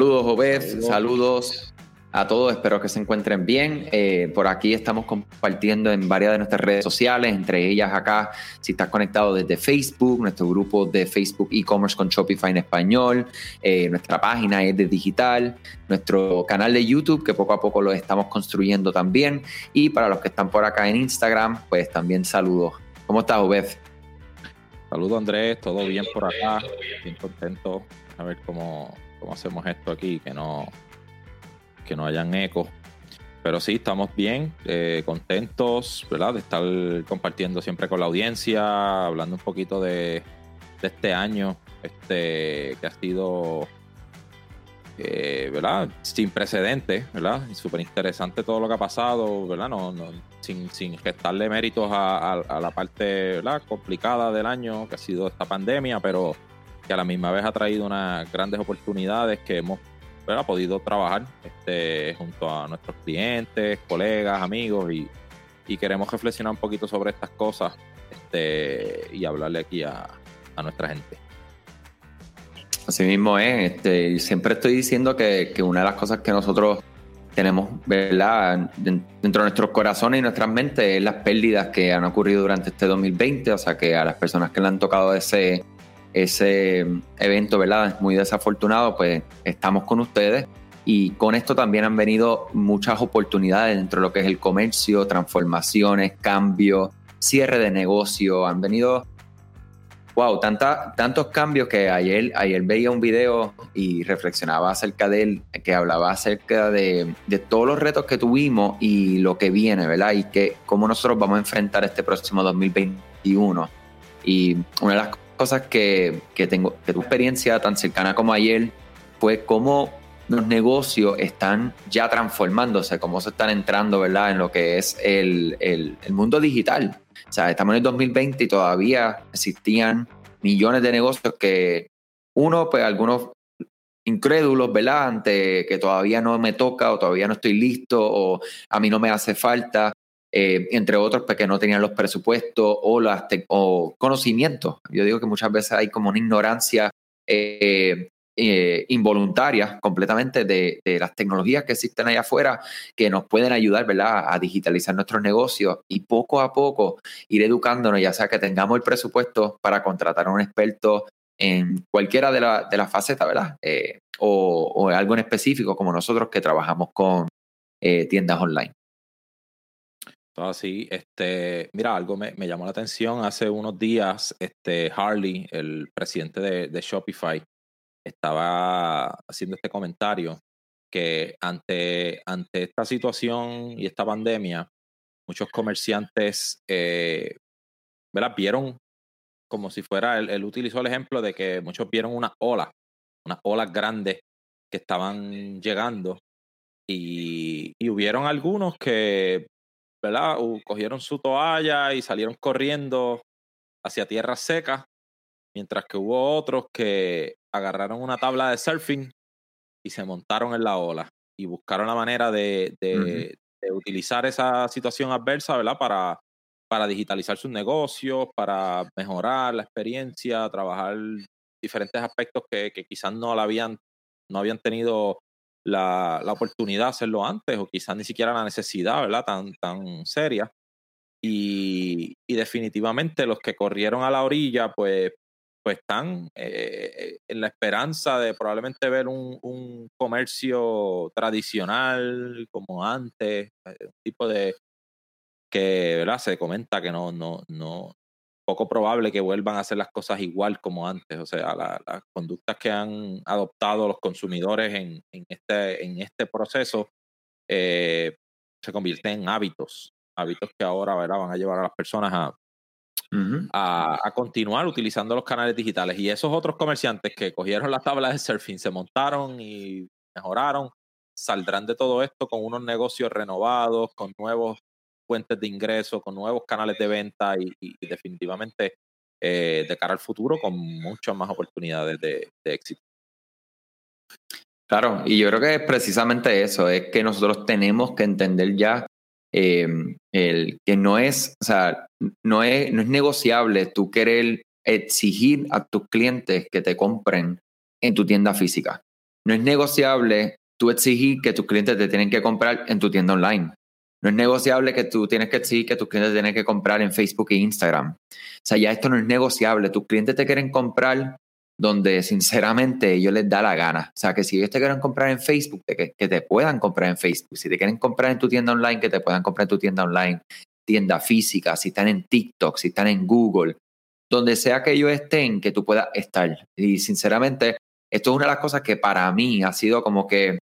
Saludos, Obed, saludos. A todos, espero que se encuentren bien. Eh, por aquí estamos compartiendo en varias de nuestras redes sociales, entre ellas acá, si estás conectado desde Facebook, nuestro grupo de Facebook e-commerce con Shopify en español, eh, nuestra página es de digital, nuestro canal de YouTube, que poco a poco lo estamos construyendo también, y para los que están por acá en Instagram, pues también saludos. ¿Cómo estás, Obed? Saludos, Andrés, todo bien por acá, bien contento. A ver cómo, cómo hacemos esto aquí, que no que no hayan eco. Pero sí, estamos bien, eh, contentos, ¿verdad? De estar compartiendo siempre con la audiencia, hablando un poquito de, este año, este que ha sido, eh, ¿verdad? Sin precedentes, ¿verdad? Súper interesante todo lo que ha pasado, ¿verdad? No, no, sin, sin gestarle méritos a, a, la parte, ¿verdad? Complicada del año, que ha sido esta pandemia, pero que a la misma vez ha traído unas grandes oportunidades que hemos podido trabajar este, junto a nuestros clientes, colegas, amigos y, queremos reflexionar un poquito sobre estas cosas este, y hablarle aquí a, nuestra gente. Así mismo es, este, siempre estoy diciendo que, una de las cosas que nosotros tenemos ¿verdad? dentro de nuestros corazones y nuestras mentes es las pérdidas que han ocurrido durante este 2020, o sea que a las personas que le han tocado ese, ese evento, ¿verdad? Muy desafortunado, pues estamos con ustedes y con esto también han venido muchas oportunidades dentro de lo que es el comercio, transformaciones, cambios, cierre de negocio, han venido, wow, tanta, tantos cambios que ayer, ayer veía un video y reflexionaba acerca de él, que hablaba acerca de, de todos los retos que tuvimos y lo que viene, ¿verdad? Y que cómo nosotros vamos a enfrentar este próximo 2021. Y una de las cosas que, tengo, que tu experiencia tan cercana como ayer fue cómo los negocios están ya transformándose, cómo se están entrando, ¿verdad?, en lo que es el, el, mundo digital. O sea, estamos en el 2020 y todavía existían millones de negocios que uno, pues algunos incrédulos, ¿verdad? Ante que todavía no me toca o todavía no estoy listo o a mí no me hace falta. Eh, entre otros porque no tenían los presupuestos o, las o conocimientos. Yo digo que muchas veces hay como una ignorancia eh, eh, involuntaria completamente de, las tecnologías que existen allá afuera que nos pueden ayudar ¿verdad? a digitalizar nuestros negocios y poco a poco ir educándonos, ya sea que tengamos el presupuesto para contratar a un experto en cualquiera de, de las facetas, ¿verdad? o algo en específico como nosotros que trabajamos con tiendas online. Así, este, mira, algo me, llamó la atención. Hace unos días, este, Harley, el presidente de, Shopify, estaba haciendo este comentario que ante, ante esta situación y esta pandemia, muchos comerciantes eh, vieron como si fuera, él, utilizó el ejemplo de que muchos vieron una ola, unas olas grandes que estaban llegando y, y hubieron algunos que ¿verdad? cogieron su toalla y salieron corriendo hacia tierra seca, mientras que hubo otros que agarraron una tabla de surfing y se montaron en la ola y buscaron la manera de, de, utilizar esa situación adversa, ¿verdad? Para, para digitalizar sus negocios, para mejorar la experiencia, trabajar diferentes aspectos que, que quizás no la habían, no habían tenido la, oportunidad de hacerlo antes o quizás ni siquiera la necesidad, ¿verdad? Tan, tan seria. Y, definitivamente los que corrieron a la orilla, pues, pues están eh, en la esperanza de probablemente ver un, un comercio tradicional como antes, eh, un tipo de que ¿verdad? se comenta que no, no, no, poco probable que vuelvan a hacer las cosas igual como antes. O sea, las conductas que han adoptado los consumidores en, este, en este proceso eh, se convierten en hábitos, hábitos que ahora van a llevar a las personas a, a, continuar utilizando los canales digitales. Y esos otros comerciantes que cogieron las tablas de surfing, se montaron y mejoraron, saldrán de todo esto con unos negocios renovados, con nuevos fuentes de ingresos, con nuevos canales de venta y, definitivamente eh, de cara al futuro con muchas más oportunidades de, éxito. Claro, y yo creo que es precisamente eso, es que nosotros tenemos que entender ya em, el, que no es, o sea, no es, no es negociable tú querer exigir a tus clientes que te compren en tu tienda física. no es negociable tú exigir que tus clientes te tienen que comprar en tu tienda online. No es negociable que tú tienes que exigir que tus clientes tienen que comprar en Facebook e Instagram. O sea, ya esto no es negociable. Tus clientes te quieren comprar donde sinceramente ellos les da la gana. O sea, que si ellos te quieren comprar en Facebook, que, que, te puedan comprar en Facebook. Si te quieren comprar en tu tienda online, que te puedan comprar en tu tienda online, tienda física, si están en TikTok, si están en Google, donde sea que ellos estén, que tú puedas estar. Y sinceramente, esto es una de las cosas que para mí ha sido como que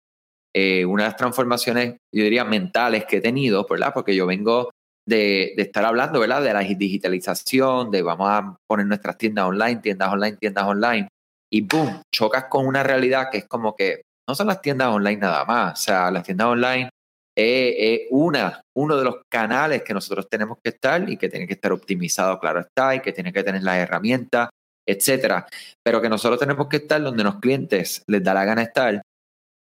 eh, una de las transformaciones, yo diría, mentales que he tenido, ¿verdad? Porque yo vengo de, estar hablando, ¿verdad? De la digitalización, de vamos a poner nuestras tiendas online, tiendas online, tiendas online, y boom, chocas con una realidad que es como que no son las tiendas online nada más, o sea, las tiendas online es, una, uno de los canales que nosotros tenemos que estar y que tiene que estar optimizado, claro está, y que tiene que tener las herramientas, etcétera, pero que nosotros tenemos que estar donde los clientes les da la gana estar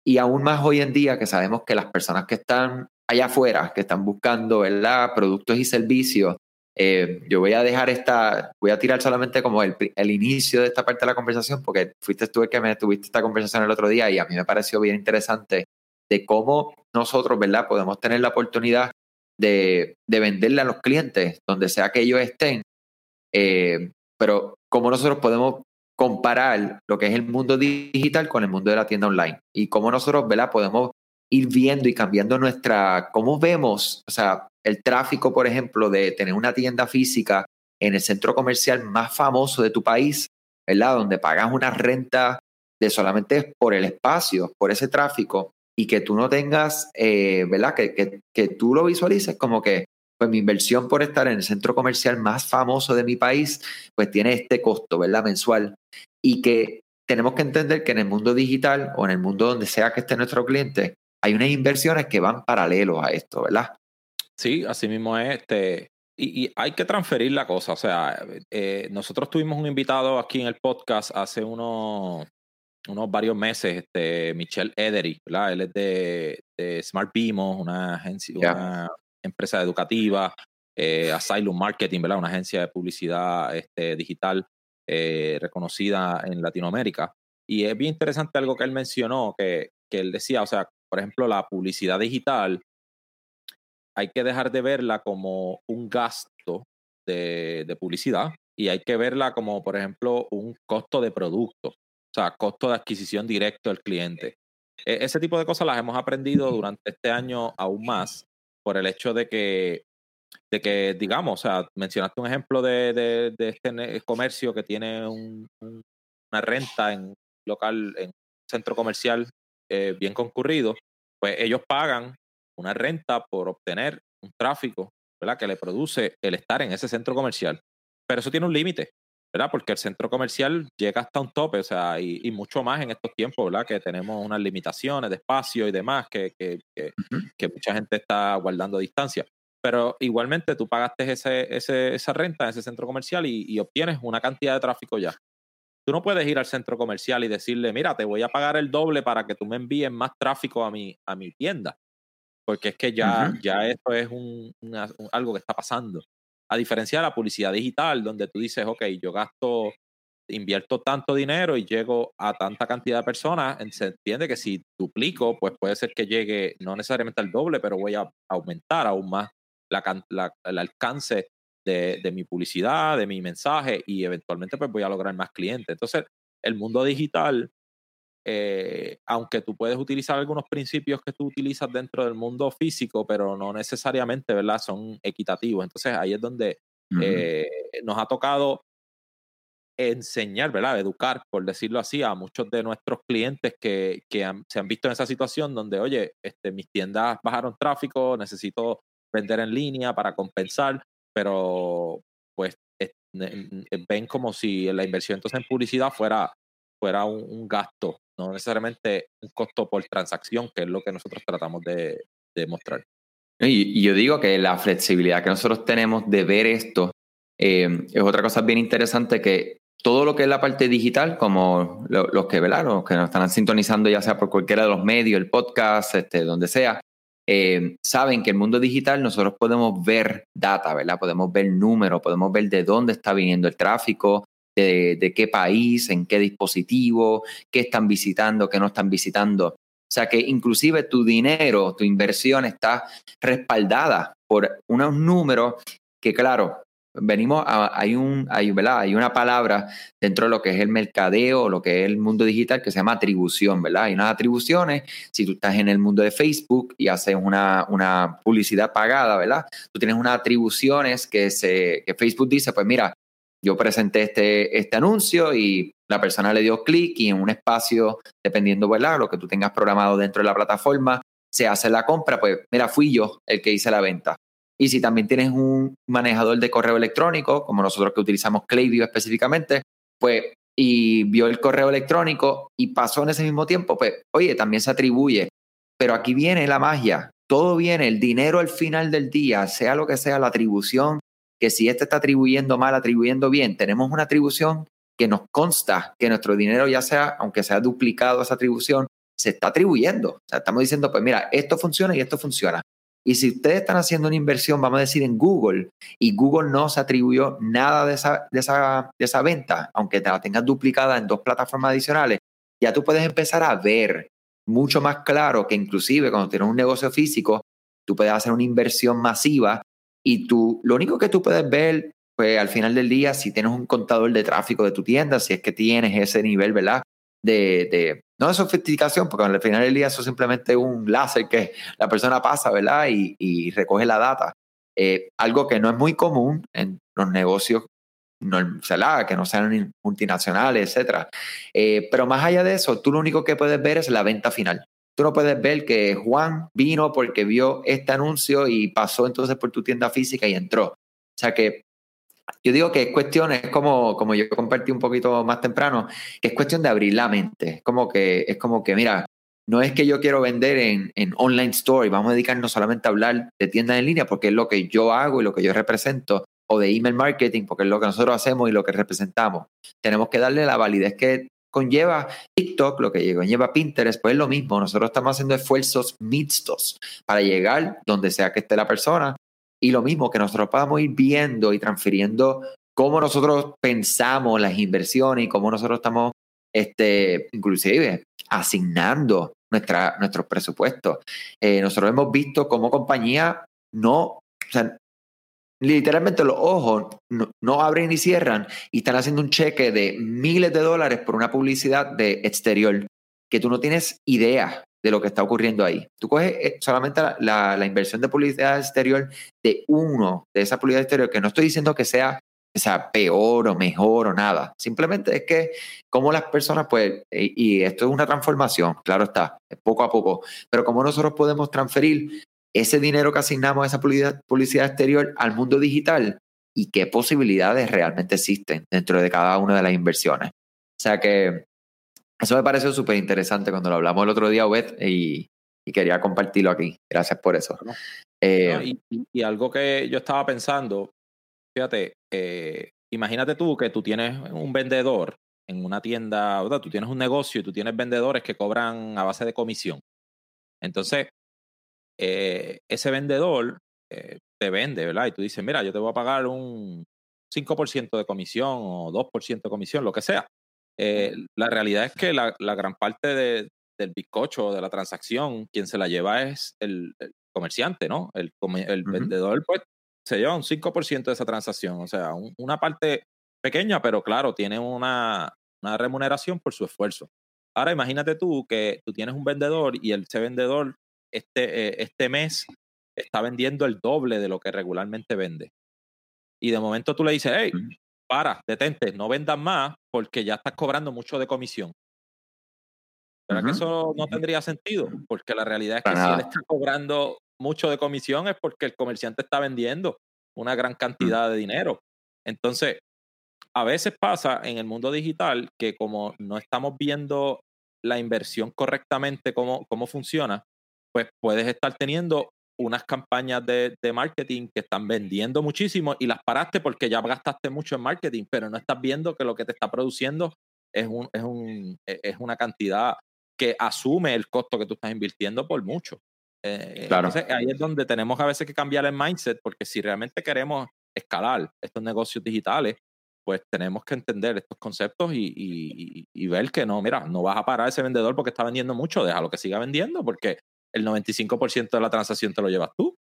y aún más hoy en día que sabemos que las personas que están allá afuera, que están buscando ¿verdad? productos y servicios, eh, yo voy a dejar esta, voy a tirar solamente como el, el, inicio de esta parte de la conversación, porque fuiste tú el que me tuviste esta conversación el otro día y a mí me pareció bien interesante de cómo nosotros, ¿verdad? Podemos tener la oportunidad de, de venderle a los clientes donde sea que ellos estén, eh, pero cómo nosotros podemos comparar lo que es el mundo digital con el mundo de la tienda online y cómo nosotros, ¿verdad? Podemos ir viendo y cambiando nuestra, cómo vemos, o sea, el tráfico, por ejemplo, de tener una tienda física en el centro comercial más famoso de tu país, ¿verdad? Donde pagas una renta de solamente por el espacio, por ese tráfico, y que tú no tengas, eh, ¿verdad? Que, que, que tú lo visualices como que pues mi inversión por estar en el centro comercial más famoso de mi país, pues tiene este costo, ¿verdad? Mensual. Y que tenemos que entender que en el mundo digital o en el mundo donde sea que esté nuestro cliente, hay unas inversiones que van paralelos a esto, ¿verdad? Sí, así mismo es. Este, y, hay que transferir la cosa. O sea, eh, nosotros tuvimos un invitado aquí en el podcast hace unos, unos varios meses, este, Michelle Edery, ¿verdad? Él es de, Smart Bimo, una agencia, empresa educativa, eh, Asylum Marketing, ¿verdad? Una agencia de publicidad este, digital eh, reconocida en Latinoamérica. Y es bien interesante algo que él mencionó, que, que él decía, o sea, por ejemplo, la publicidad digital, hay que dejar de verla como un gasto de, de, publicidad y hay que verla como, por ejemplo, un costo de producto, o sea, costo de adquisición directo del cliente. E, ese tipo de cosas las hemos aprendido durante este año aún más por el hecho de que, de que digamos, o sea, mencionaste un ejemplo de, de, este comercio que tiene una renta en local, en centro comercial eh, bien concurrido, pues ellos pagan una renta por obtener un tráfico, ¿verdad? Que le produce el estar en ese centro comercial. Pero eso tiene un límite, ¿verdad? Porque el centro comercial llega hasta un tope, o sea, y, mucho más en estos tiempos, ¿verdad? Que tenemos unas limitaciones de espacio y demás, que, que, que, mucha gente está guardando distancia. Pero igualmente tú pagaste ese, ese, esa renta en ese centro comercial y, y, obtienes una cantidad de tráfico ya. Tú no puedes ir al centro comercial y decirle, mira, te voy a pagar el doble para que tú me envíes más tráfico a mi, a mi tienda. Porque es que ya, ya esto es un, algo que está pasando. A diferencia de la publicidad digital, donde tú dices, ok, yo gasto, invierto tanto dinero y llego a tanta cantidad de personas, se entiende que si duplico, pues puede ser que llegue no necesariamente al doble, pero voy a aumentar aún más la, el alcance de, de, mi publicidad, de mi mensaje y eventualmente pues voy a lograr más clientes. Entonces, el mundo digital eh, aunque tú puedes utilizar algunos principios que tú utilizas dentro del mundo físico, pero no necesariamente, ¿verdad? Son equitativos. Entonces ahí es donde eh, nos ha tocado enseñar, ¿verdad? Educar, por decirlo así, a muchos de nuestros clientes que, se han visto en esa situación donde, oye, este, mis tiendas bajaron tráfico, necesito vender en línea para compensar, pero pues ven como si la inversión entonces en publicidad fuera, fuera un gasto no necesariamente un costo por transacción, que es lo que nosotros tratamos de, mostrar. Y, yo digo que la flexibilidad que nosotros tenemos de ver esto eh, es otra cosa bien interesante que todo lo que es la parte digital, como los que, los que nos están sintonizando ya sea por cualquiera de los medios, el podcast, este, donde sea, eh, saben que el mundo digital nosotros podemos ver data, ¿verdad? Podemos ver números, podemos ver de dónde está viniendo el tráfico, de, qué país, en qué dispositivo, qué están visitando, qué no están visitando. O sea que inclusive tu dinero, tu inversión está respaldada por unos números que, claro, venimos a, hay un hay, ¿verdad? hay una palabra dentro de lo que es el mercadeo lo que es el mundo digital que se llama atribución verdad hay unas atribuciones si tú estás en el mundo de Facebook y haces una, una publicidad pagada verdad tú tienes unas atribuciones que se que Facebook dice pues mira yo presenté este, este anuncio y la persona le dio clic y en un espacio, dependiendo, ¿verdad? Lo que tú tengas programado dentro de la plataforma, se hace la compra, pues mira, fui yo el que hice la venta. Y si también tienes un manejador de correo electrónico, como nosotros que utilizamos Klaviyo específicamente, pues y vio el correo electrónico y pasó en ese mismo tiempo, pues oye, también se atribuye. Pero aquí viene la magia, todo viene, el dinero al final del día, sea lo que sea la atribución, que si este está atribuyendo mal, atribuyendo bien, tenemos una atribución que nos consta que nuestro dinero, ya sea, aunque sea duplicado esa atribución, se está atribuyendo. O sea, estamos diciendo, pues mira, esto funciona y esto funciona. Y si ustedes están haciendo una inversión, vamos a decir, en Google, y Google no se atribuyó nada de esa, de esa, de esa venta, aunque te la tengas duplicada en dos plataformas adicionales, ya tú puedes empezar a ver mucho más claro que inclusive cuando tienes un negocio físico, tú puedes hacer una inversión masiva y tú, lo único que tú puedes ver, pues al final del día, si tienes un contador de tráfico de tu tienda, si es que tienes ese nivel, ¿verdad? De, de no de sofisticación, porque al final del día eso es simplemente un láser que la persona pasa, ¿verdad? Y, y recoge la data. Eh, algo que no es muy común en los negocios no, que no sean multinacionales, etcétera. Eh, pero más allá de eso, tú lo único que puedes ver es la venta final. Tú no puedes ver que Juan vino porque vio este anuncio y pasó entonces por tu tienda física y entró. O sea que yo digo que es cuestión, es como, como yo compartí un poquito más temprano, que es cuestión de abrir la mente. Es como que, es como que mira, no es que yo quiero vender en, en online store y vamos a dedicarnos solamente a hablar de tiendas en línea porque es lo que yo hago y lo que yo represento, o de email marketing porque es lo que nosotros hacemos y lo que representamos. Tenemos que darle la validez que conlleva TikTok, lo que conlleva Pinterest, pues es lo mismo. Nosotros estamos haciendo esfuerzos mixtos para llegar donde sea que esté la persona. Y lo mismo, que nosotros podamos ir viendo y transfiriendo cómo nosotros pensamos las inversiones y cómo nosotros estamos, este, inclusive, asignando nuestra, nuestros presupuestos. Eh, nosotros hemos visto cómo compañía no, o sea, literalmente los ojos no, abren ni cierran y están haciendo un cheque de miles de dólares por una publicidad de exterior que tú no tienes idea de lo que está ocurriendo ahí. Tú coges eh, solamente la, inversión de publicidad exterior de uno de esa publicidad exterior, que no estoy diciendo que sea, sea peor o mejor o nada. Simplemente es que como las personas, pues, y, y esto es una transformación, claro está, poco a poco, pero como nosotros podemos transferir ese dinero que asignamos a esa publicidad, exterior al mundo digital y qué posibilidades realmente existen dentro de cada una de las inversiones. O sea que eso me pareció súper interesante cuando lo hablamos el otro día, Obed, y, quería compartirlo aquí. Gracias por eso. Eh, y, algo que yo estaba pensando, fíjate, eh, imagínate tú que tú tienes un vendedor en una tienda, ¿verdad? tú tienes un negocio y tú tienes vendedores que cobran a base de comisión. Entonces, eh, ese vendedor eh, te vende, ¿verdad? Y tú dices, mira, yo te voy a pagar un 5% de comisión o 2% de comisión, lo que sea. Eh, la realidad es que la, gran parte del bizcocho de la transacción, quien se la lleva es el, comerciante, ¿no? El, el vendedor, pues, se lleva un 5% de esa transacción. O sea, una parte pequeña, pero claro, tiene una, una remuneración por su esfuerzo. Ahora imagínate tú que tú tienes un vendedor y ese vendedor este, eh, este mes está vendiendo el doble de lo que regularmente vende. Y de momento tú le dices, hey, para, detente, no vendas más porque ya estás cobrando mucho de comisión. ¿Verdad que eso no tendría sentido? Porque la realidad es que si él está cobrando mucho de comisión es porque el comerciante está vendiendo una gran mm. cantidad de dinero. Entonces, a veces pasa en el mundo digital que como no estamos viendo la inversión correctamente, cómo, cómo funciona, pues puedes estar teniendo unas campañas de, marketing que están vendiendo muchísimo y las paraste porque ya gastaste mucho en marketing, pero no estás viendo que lo que te está produciendo es, un, es, un, e, es una cantidad que asume el costo que tú estás invirtiendo por mucho. Eh, claro. Entonces ahí es donde tenemos a veces que cambiar el mindset porque si realmente queremos escalar estos negocios digitales, pues tenemos que entender estos conceptos y, ver que no, mira, no vas a parar ese vendedor porque está vendiendo mucho, déjalo que siga vendiendo porque el 95% de la transacción te lo llevas tú.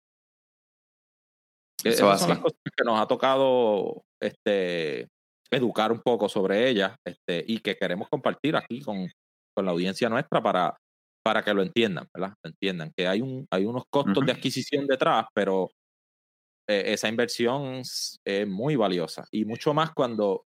E, esas son las cosas que nos ha tocado este, educar un poco sobre ellas este, y que queremos compartir aquí con, con la audiencia nuestra para, para que lo entiendan, ¿verdad? entiendan que hay, un, hay unos costos de adquisición detrás, pero eh, esa inversión es muy valiosa y mucho más cuando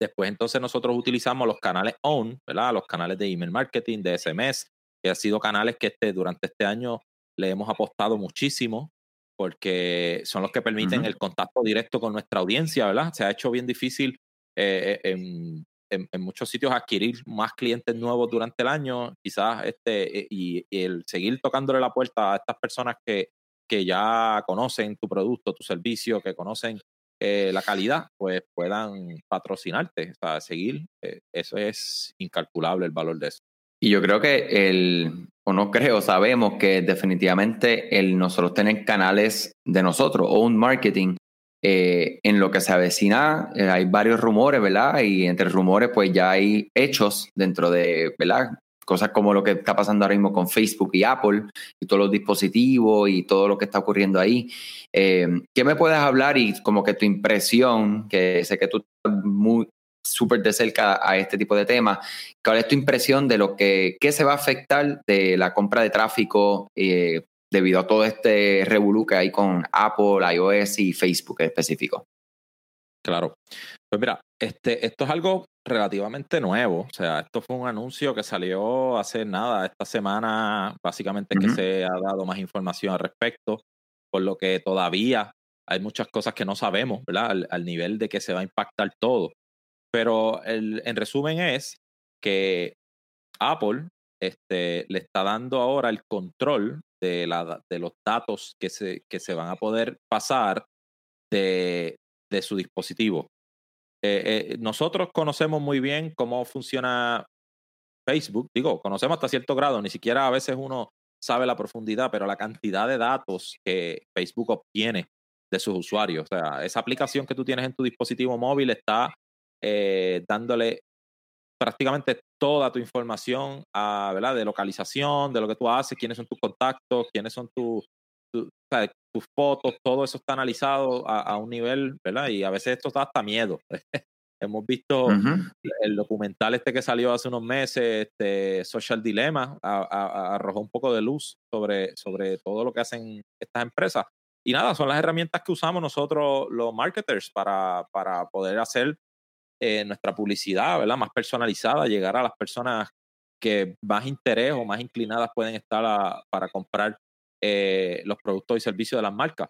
después entonces nosotros utilizamos los canales OWN, ¿verdad? Los canales de email marketing, de SMS, que han sido canales que este, durante este año le hemos apostado muchísimo porque son los que permiten el contacto directo con nuestra audiencia, ¿verdad? Se ha hecho bien difícil eh, en, en, muchos sitios adquirir más clientes nuevos durante el año, quizás este, eh, y, el seguir tocándole la puerta a estas personas que, que ya conocen tu producto, tu servicio, que conocen eh, la calidad, pues puedan patrocinarte, o sea, seguir. Eh, eso es incalculable el valor de eso. Y yo creo que el, o no creo, sabemos que definitivamente el nosotros tener canales de nosotros, o un marketing, eh, en lo que se avecina, eh, hay varios rumores, ¿verdad? Y entre rumores, pues ya hay hechos dentro de, ¿verdad? Cosas como lo que está pasando ahora mismo con Facebook y Apple y todos los dispositivos y todo lo que está ocurriendo ahí. Eh, ¿Qué me puedes hablar y como que tu impresión, que sé que tú estás muy súper de cerca a este tipo de temas, ¿cuál es tu impresión de lo que qué se va a afectar de la compra de tráfico debido a todo este revolú que hay con Apple, iOS y Facebook en específico. Claro. Pues mira, este, esto es algo relativamente nuevo. O sea, esto fue un anuncio que salió hace nada, esta semana, básicamente que se ha dado más información al respecto, por lo que todavía hay muchas cosas que no sabemos, ¿verdad? Al, nivel de que se va a impactar todo. Pero el, en resumen es que Apple este, le está dando ahora el control de, la, de los datos que se, que se van a poder pasar de, de su dispositivo. Eh, eh, nosotros conocemos muy bien cómo funciona Facebook, digo, conocemos hasta cierto grado, ni siquiera a veces uno sabe la profundidad, pero la cantidad de datos que Facebook obtiene de sus usuarios, o sea, esa aplicación que tú tienes en tu dispositivo móvil está eh, dándole prácticamente toda tu información a, ¿verdad? de localización, de lo que tú haces, quiénes son tus contactos, quiénes son tus fotos, todo eso está analizado a, un nivel, ¿verdad? Y a veces esto da hasta miedo. Hemos visto el documental este que salió hace unos meses, este Social Dilemma, arrojó un poco de luz sobre, sobre todo lo que hacen estas empresas. Y nada, son las herramientas que usamos nosotros los marketers para, para poder hacer eh, nuestra publicidad, ¿verdad? Más personalizada, llegar a las personas que más interés o más inclinadas pueden estar para comprar eh, los productos y servicios de las marcas.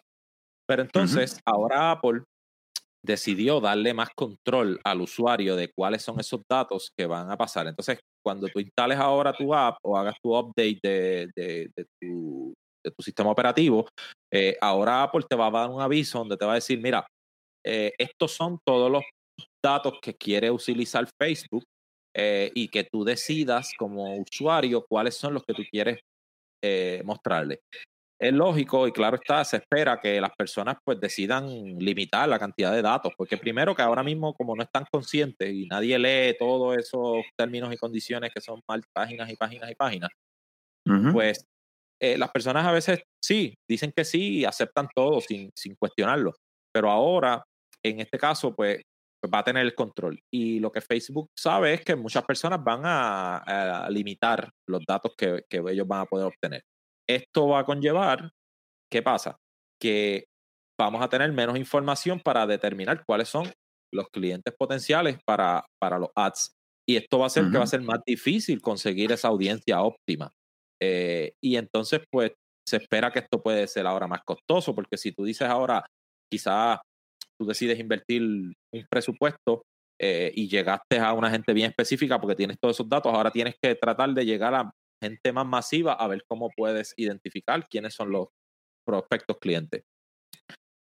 Pero entonces, ahora Apple decidió darle más control al usuario de cuáles son esos datos que van a pasar. Entonces, cuando tú instales ahora tu app o hagas tu update de, tu, sistema operativo, eh, ahora Apple te va a dar un aviso donde te va a decir, mira, estos son todos los datos que quiere utilizar Facebook eh, y que tú decidas como usuario cuáles son los que tú quieres eh, mostrarle. Es lógico y claro está, se espera que las personas pues decidan limitar la cantidad de datos, porque primero que ahora mismo como no están conscientes y nadie lee todos esos términos y condiciones que son mal páginas y páginas y páginas, pues eh, las personas a veces sí, dicen que sí y aceptan todo sin, sin cuestionarlo, pero ahora en este caso pues pues, va a tener el control. Y lo que Facebook sabe es que muchas personas van a, limitar los datos que, ellos van a poder obtener. Esto va a conllevar, ¿qué pasa? Que vamos a tener menos información para determinar cuáles son los clientes potenciales para, para los ads. Y esto va a hacer que va a ser más difícil conseguir esa audiencia óptima. Eh, y entonces, pues, se espera que esto puede ser ahora más costoso, porque si tú dices ahora, quizás tú decides invertir un presupuesto eh, y llegaste a una gente bien específica porque tienes todos esos datos, ahora tienes que tratar de llegar a gente más masiva a ver cómo puedes identificar quiénes son los prospectos clientes.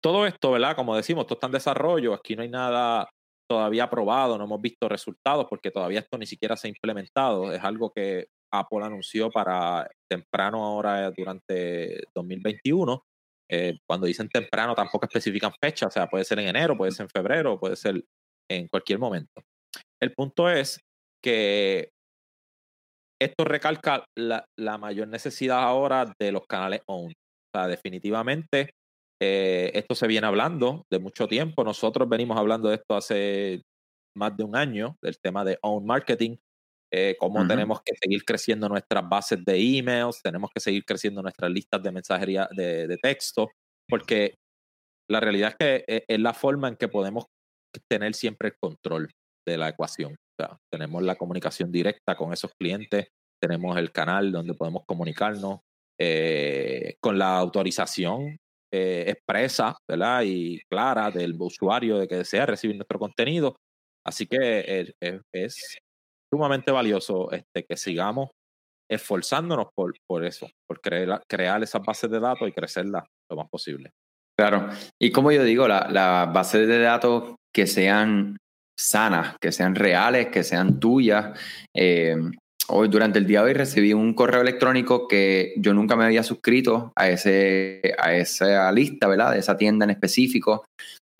Todo esto, ¿verdad? Como decimos, esto está en desarrollo, aquí no hay nada todavía aprobado, no hemos visto resultados porque todavía esto ni siquiera se ha implementado, es algo que Apple anunció para temprano ahora durante 2021 eh, cuando dicen temprano tampoco especifican fecha, o sea, puede ser en enero, puede ser en febrero, puede ser en cualquier momento. El punto es que esto recalca la, mayor necesidad ahora de los canales own. O sea, definitivamente eh, esto se viene hablando de mucho tiempo. Nosotros venimos hablando de esto hace más de un año, del tema de own marketing, eh, cómo tenemos que seguir creciendo nuestras bases de emails, tenemos que seguir creciendo nuestras listas de mensajería de, texto, porque la realidad es que eh, es la forma en que podemos tener siempre el control de la ecuación. O sea, tenemos la comunicación directa con esos clientes, tenemos el canal donde podemos comunicarnos eh, con la autorización eh, expresa ¿verdad? y clara del usuario de que desea recibir nuestro contenido. Así que es, sumamente valioso este, que sigamos esforzándonos por, eso, por crear, esas bases de datos y crecerlas lo más posible. Claro, y como yo digo, las la bases de datos que sean sanas, que sean reales, que sean tuyas. Eh, hoy, durante el día de hoy, recibí un correo electrónico que yo nunca me había suscrito a, ese, a esa lista, ¿verdad? De esa tienda en específico.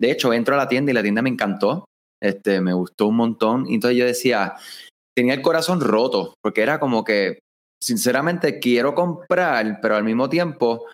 De hecho, entro a la tienda y la tienda me encantó. Este, me gustó un montón. Y entonces yo decía, tenía el corazón roto, porque era como que, sinceramente, quiero comprar, pero al mismo tiempo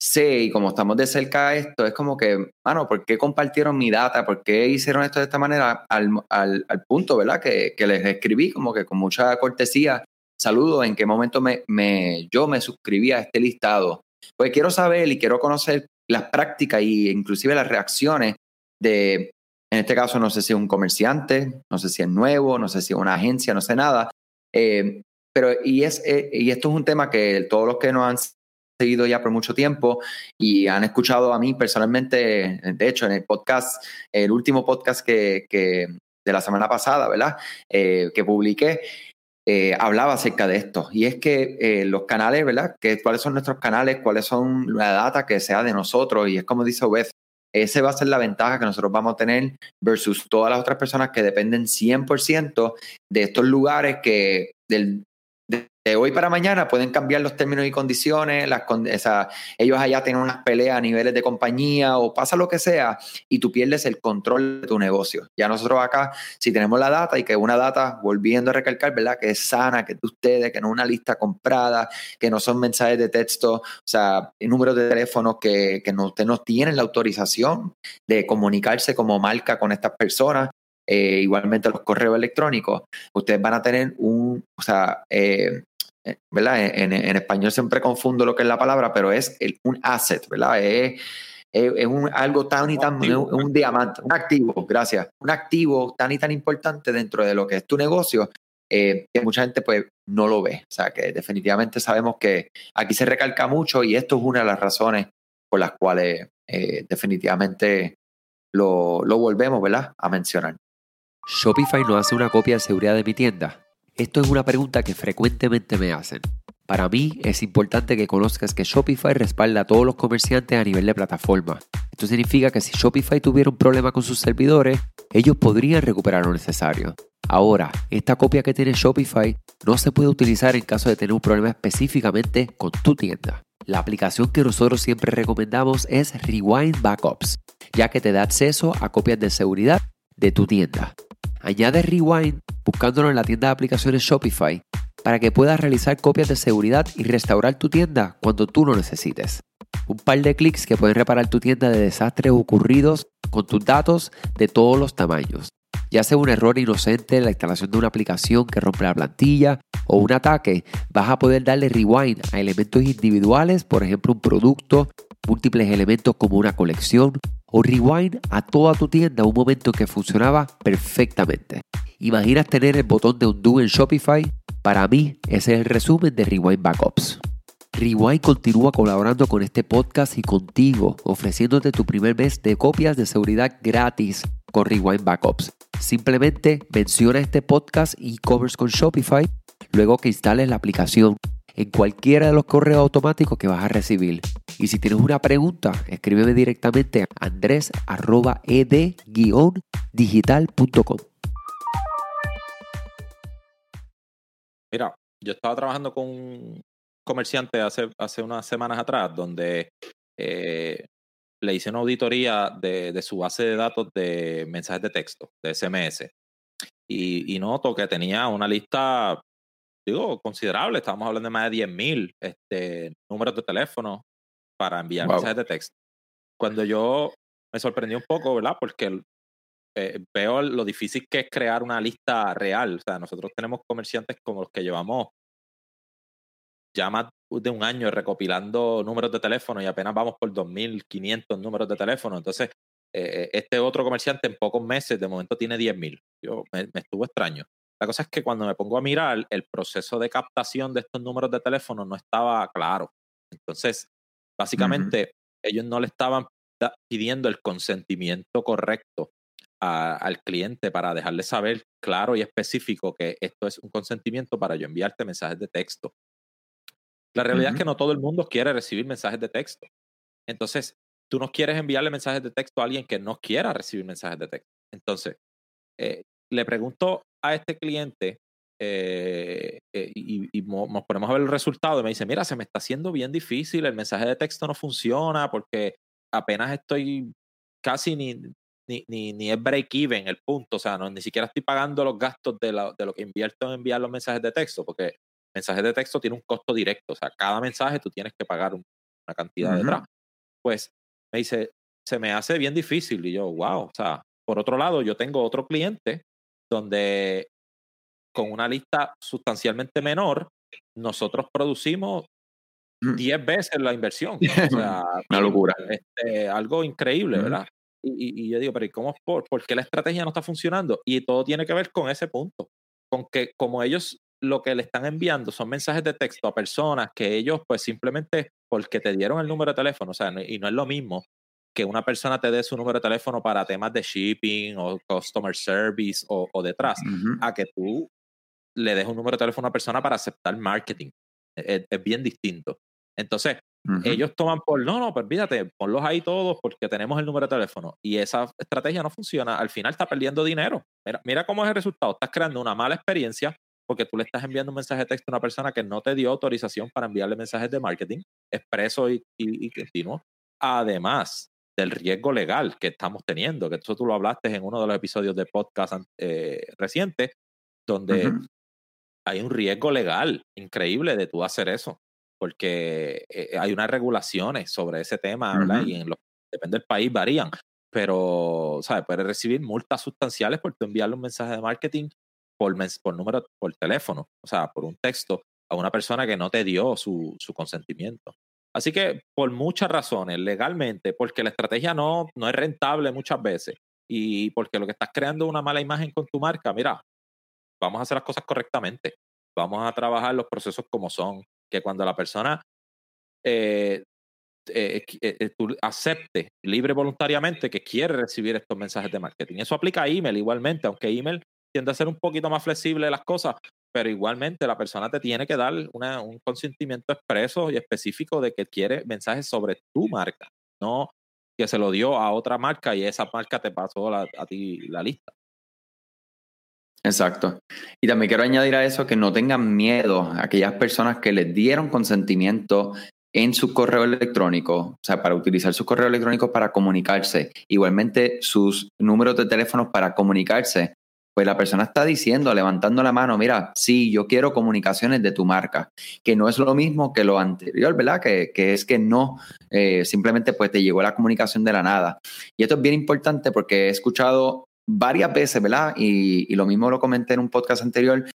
sé, y como estamos de cerca a esto, es como que, mano, ¿por qué compartieron mi data? ¿Por qué hicieron esto de esta manera? Al, al, al punto, ¿verdad? Que, que, les escribí como que con mucha cortesía, saludo, en qué momento me, me, yo me suscribí a este listado. Pues quiero saber y quiero conocer las prácticas e inclusive las reacciones de, en este caso, no sé si es un comerciante, no sé si es nuevo, no sé si es una agencia, no sé nada. Eh, pero, y, es, eh, y esto es un tema que todos los que nos han seguido ya por mucho tiempo y han escuchado a mí personalmente, de hecho, en el podcast, el último podcast que, que de la semana pasada, ¿verdad? Eh, que publiqué, eh, hablaba acerca de esto. Y es que eh, los canales, ¿verdad? Que, ¿Cuáles son nuestros canales? ¿Cuáles son la data que sea de nosotros? Y es como dice Wes, esa va a ser la ventaja que nosotros vamos a tener versus todas las otras personas que dependen 100% de estos lugares que del, de hoy para mañana pueden cambiar los términos y condiciones, las, ellos allá tienen unas peleas a niveles de compañía o pasa lo que sea y tú pierdes el control de tu negocio. Ya nosotros acá, si tenemos la data y que una data, volviendo a recalcar, ¿verdad? Que es sana, que es de ustedes, que no es una lista comprada, que no son mensajes de texto, o sea, números de teléfono que, que no, ustedes no tienen la autorización de comunicarse como marca con estas personas. Eh, igualmente los correos electrónicos, ustedes van a tener un, o sea, eh, eh, ¿verdad? En, español siempre confundo lo que es la palabra, pero es un asset, ¿verdad? Es, es, un, algo tan y tan, un, diamante, un activo, gracias, un activo tan y tan importante dentro de lo que es tu negocio, eh, que mucha gente pues no lo ve. O sea, que definitivamente sabemos que aquí se recalca mucho y esto es una de las razones por las cuales eh, definitivamente lo, lo volvemos, ¿verdad? A mencionar. Shopify no hace una copia de seguridad de mi tienda. Esto es una pregunta que frecuentemente me hacen. Para mí es importante que conozcas que Shopify respalda a todos los comerciantes a nivel de plataforma. Esto significa que si Shopify tuviera un problema con sus servidores, ellos podrían recuperar lo necesario. Ahora, esta copia que tiene Shopify no se puede utilizar en caso de tener un problema específicamente con tu tienda. La aplicación que nosotros siempre recomendamos es Rewind Backups, ya que te da acceso a copias de seguridad de tu tienda. Añade Rewind buscándolo en la tienda de aplicaciones Shopify para que puedas realizar copias de seguridad y restaurar tu tienda cuando tú lo necesites. Un par de clics que pueden reparar tu tienda de desastres ocurridos con tus datos de todos los tamaños. Ya sea un error inocente en la instalación de una aplicación que rompe la plantilla o un ataque, vas a poder darle rewind a elementos individuales, por ejemplo un producto, múltiples elementos como una colección o rewind a toda tu tienda un momento que funcionaba perfectamente. ¿Imaginas tener el botón de undo en Shopify? Para mí, ese es el resumen de Rewind Backups. Rewind continúa colaborando con este podcast y contigo, ofreciéndote tu primer mes de copias de seguridad gratis con Rewind Backups. Simplemente menciona este podcast y covers con Shopify luego que instales la aplicación en cualquiera de los correos automáticos que vas a recibir. Y si tienes una pregunta, escríbeme directamente a andres.ed-digital.com. Mira, yo estaba trabajando con un comerciante hace, hace unas semanas atrás donde eh, le hice una auditoría de, su base de datos de mensajes de texto, de SMS. Y, y noto que tenía una lista, digo, considerable. Estábamos hablando de más de 10.000 este, números de teléfono para enviar mensajes de texto. Cuando yo me sorprendí un poco, ¿verdad? Porque eh, veo lo difícil que es crear una lista real. O sea, nosotros tenemos comerciantes como los que llevamos ya más de un año recopilando números de teléfono y apenas vamos por 2.500 números de teléfono. Entonces, eh, este otro comerciante en pocos meses, de momento tiene 10.000. Yo me, estuvo extraño. La cosa es que cuando me pongo a mirar, el proceso de captación de estos números de teléfono no estaba claro. Entonces, básicamente, ellos no le estaban pidiendo el consentimiento correcto al cliente para dejarle saber claro y específico que esto es un consentimiento para yo enviarte mensajes de texto. La realidad es que no todo el mundo quiere recibir mensajes de texto. Entonces, tú no quieres enviarle mensajes de texto a alguien que no quiera recibir mensajes de texto. Entonces, eh, le pregunto a este cliente eh, eh, y, nos ponemos a ver el resultado y me dice, mira, se me está haciendo bien difícil, el mensaje de texto no funciona porque apenas estoy casi ni, ni, ni, ni es break-even el punto, o sea, no, ni siquiera estoy pagando los gastos de, de lo que invierto en enviar los mensajes de texto, porque mensajes de texto tiene un costo directo, o sea, cada mensaje tú tienes que pagar una cantidad detrás. Pues me dice, se me hace bien difícil y yo, wow, o sea, por otro lado, yo tengo otro cliente donde con una lista sustancialmente menor, nosotros producimos 10 veces la inversión. O sea, una locura. Este, algo increíble, ¿verdad? Y, y, yo digo, pero ¿y cómo por, por qué la estrategia no está funcionando? Y todo tiene que ver con ese punto, con que como ellos lo que le están enviando son mensajes de texto a personas que ellos pues simplemente porque te dieron el número de teléfono, o sea, y no es lo mismo que una persona te dé su número de teléfono para temas de shipping o customer service o, detrás, a que tú le des un número de teléfono a una persona para aceptar marketing. Es, es bien distinto. Entonces, ellos toman por, no, no, pues fíjate, ponlos ahí todos porque tenemos el número de teléfono. Y esa estrategia no funciona. Al final está perdiendo dinero. Mira, mira cómo es el resultado. Estás creando una mala experiencia porque tú le estás enviando un mensaje de texto a una persona que no te dio autorización para enviarle mensajes de marketing expreso y, y, continuo. Además del riesgo legal que estamos teniendo, que eso tú lo hablaste en uno de los episodios de podcast eh, reciente, donde hay un riesgo legal increíble de tú hacer eso porque eh, hay unas regulaciones sobre ese tema, ¿verdad? Y en depende del país varían, pero, ¿sabes? Puedes recibir multas sustanciales por tu enviarle un mensaje de marketing por, por número, por teléfono, o sea, por un texto a una persona que no te dio su, su consentimiento. Así que por muchas razones, legalmente, porque la estrategia no, no es rentable muchas veces y porque lo que estás creando es una mala imagen con tu marca, mira, vamos a hacer las cosas correctamente, vamos a trabajar los procesos como son, que cuando la persona eh, eh, eh, tú acepte libre voluntariamente que quiere recibir estos mensajes de marketing. Eso aplica a email igualmente, aunque email tiende a ser un poquito más flexible las cosas, pero igualmente la persona te tiene que dar un consentimiento expreso y específico de que quiere mensajes sobre tu marca, no que se lo dio a otra marca y esa marca te pasó a ti la lista. Exacto. Y también quiero añadir a eso que no tengan miedo a aquellas personas que les dieron consentimiento en su correo electrónico, o sea, para utilizar su correo electrónico para comunicarse, igualmente sus números de teléfono para comunicarse, pues la persona está diciendo, levantando la mano, mira, sí, yo quiero comunicaciones de tu marca, que no es lo mismo que lo anterior, ¿verdad? Que, que es que no, eh, simplemente pues te llegó la comunicación de la nada. Y esto es bien importante porque he escuchado varias veces, ¿verdad? Y, lo mismo lo comenté en un podcast anterior,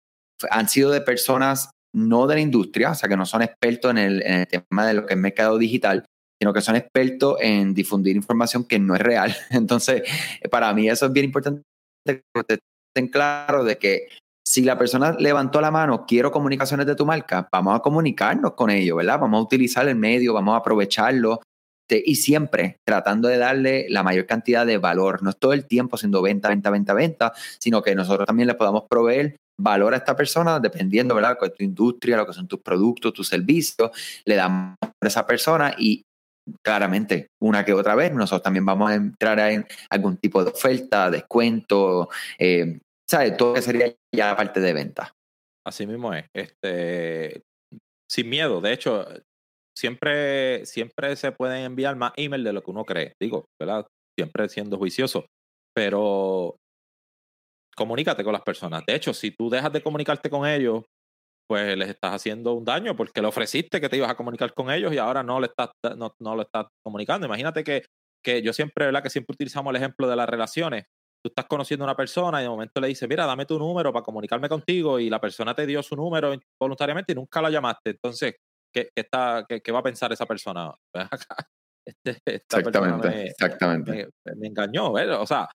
han sido de personas no de la industria, o sea, que no son expertos en el, tema de lo que es mercado digital, sino que son expertos en difundir información que no es real. Entonces, para mí eso es bien importante que estén claros de que si la persona levantó la mano, quiero comunicaciones de tu marca, vamos a comunicarnos con ellos, ¿verdad? Vamos a utilizar el medio, vamos a aprovecharlo, y siempre tratando de darle la mayor cantidad de valor. No es todo el tiempo haciendo venta, venta, venta, venta, sino que nosotros también le podamos proveer valor a esta persona dependiendo, ¿verdad?, de tu industria, lo que son tus productos, tus servicios, le damos a esa persona y claramente una que otra vez nosotros también vamos a entrar en algún tipo de oferta, descuento, eh, ¿sabes? Todo que sería ya parte de venta. Así mismo es. Este, sin miedo. De hecho, siempre, siempre se pueden enviar más email de lo que uno cree, digo, ¿verdad? Siempre siendo juicioso, pero comunícate con las personas. De hecho, si tú dejas de comunicarte con ellos, pues les estás haciendo un daño porque le ofreciste que te ibas a comunicar con ellos y ahora no le estás, no, no lo estás comunicando. Imagínate que, que yo siempre, ¿verdad? Que siempre utilizamos el ejemplo de las relaciones. Tú estás conociendo a una persona y de momento le dices, mira, dame tu número para comunicarme contigo y la persona te dio su número voluntariamente y nunca la llamaste. Entonces, ¿qué, está, qué, va a pensar esa persona? Este, exactamente, me, exactamente. Me, engañó, O sea,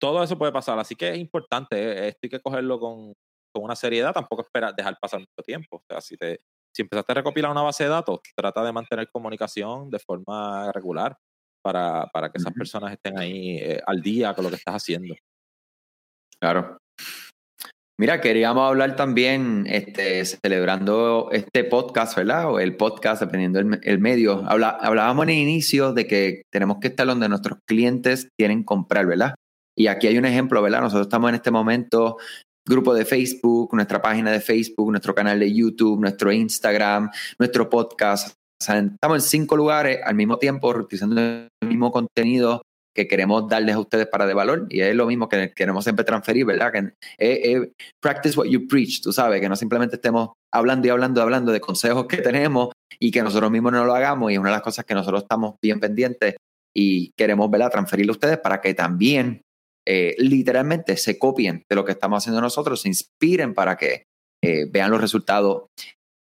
todo eso puede pasar. Así que es importante, esto hay que cogerlo con, con una seriedad, tampoco esperar dejar pasar mucho tiempo. O sea, si, te, si empezaste a recopilar una base de datos, trata de mantener comunicación de forma regular para, para que esas personas estén ahí eh, al día con lo que estás haciendo. Claro. Mira, queríamos hablar también, este, celebrando este podcast, ¿verdad? O el podcast, dependiendo del medio. hablábamos en el inicio de que tenemos que estar donde nuestros clientes quieren comprar, ¿verdad? Y aquí hay un ejemplo, ¿verdad? Nosotros estamos en este momento grupo de Facebook, nuestra página de Facebook, nuestro canal de YouTube, nuestro Instagram, nuestro podcast. Estamos en cinco lugares al mismo tiempo, utilizando el mismo contenido que queremos darles a ustedes para de valor y es lo mismo que queremos siempre transferir, ¿verdad? Que practice what you preach, tú sabes, que no simplemente estemos hablando y hablando y hablando de consejos que tenemos y que nosotros mismos no lo hagamos y es una de las cosas que nosotros estamos bien pendientes y queremos, ¿verdad? Transferirle a ustedes para que también eh, literalmente se copien de lo que estamos haciendo nosotros, se inspiren para que eh, vean los resultados.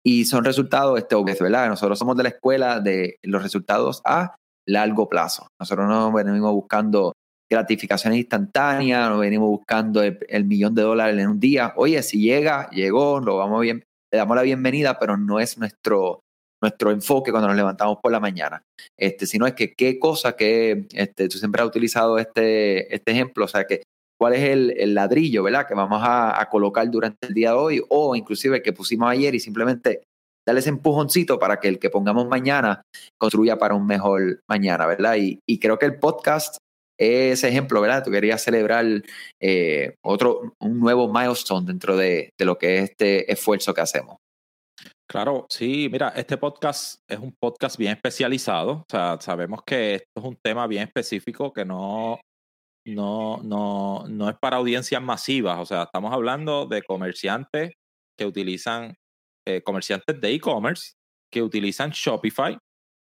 Y son resultados, este, ¿verdad? Nosotros somos de la escuela de los resultados a largo plazo. Nosotros no venimos buscando gratificaciones instantáneas, no venimos buscando el, el, millón de dólares en un día. Oye, si llega, llegó, lo vamos bien, le damos la bienvenida, pero no es nuestro, nuestro enfoque cuando nos levantamos por la mañana, este, sino es que qué cosa que este, tú siempre has utilizado este, este ejemplo, o sea, que cuál es el, ladrillo, ¿verdad? Que vamos a, colocar durante el día de hoy o inclusive el que pusimos ayer y simplemente darle ese empujoncito para que el que pongamos mañana construya para un mejor mañana, ¿verdad? Y, creo que el podcast es ejemplo, ¿verdad? Tú querías celebrar eh, otro, un nuevo milestone dentro de, de lo que es este esfuerzo que hacemos. Claro, sí, mira, este podcast es un podcast bien especializado. O sea, sabemos que esto es un tema bien específico que no, no, no, no es para audiencias masivas. O sea, estamos hablando de comerciantes que utilizan, eh, comerciantes de e-commerce que utilizan Shopify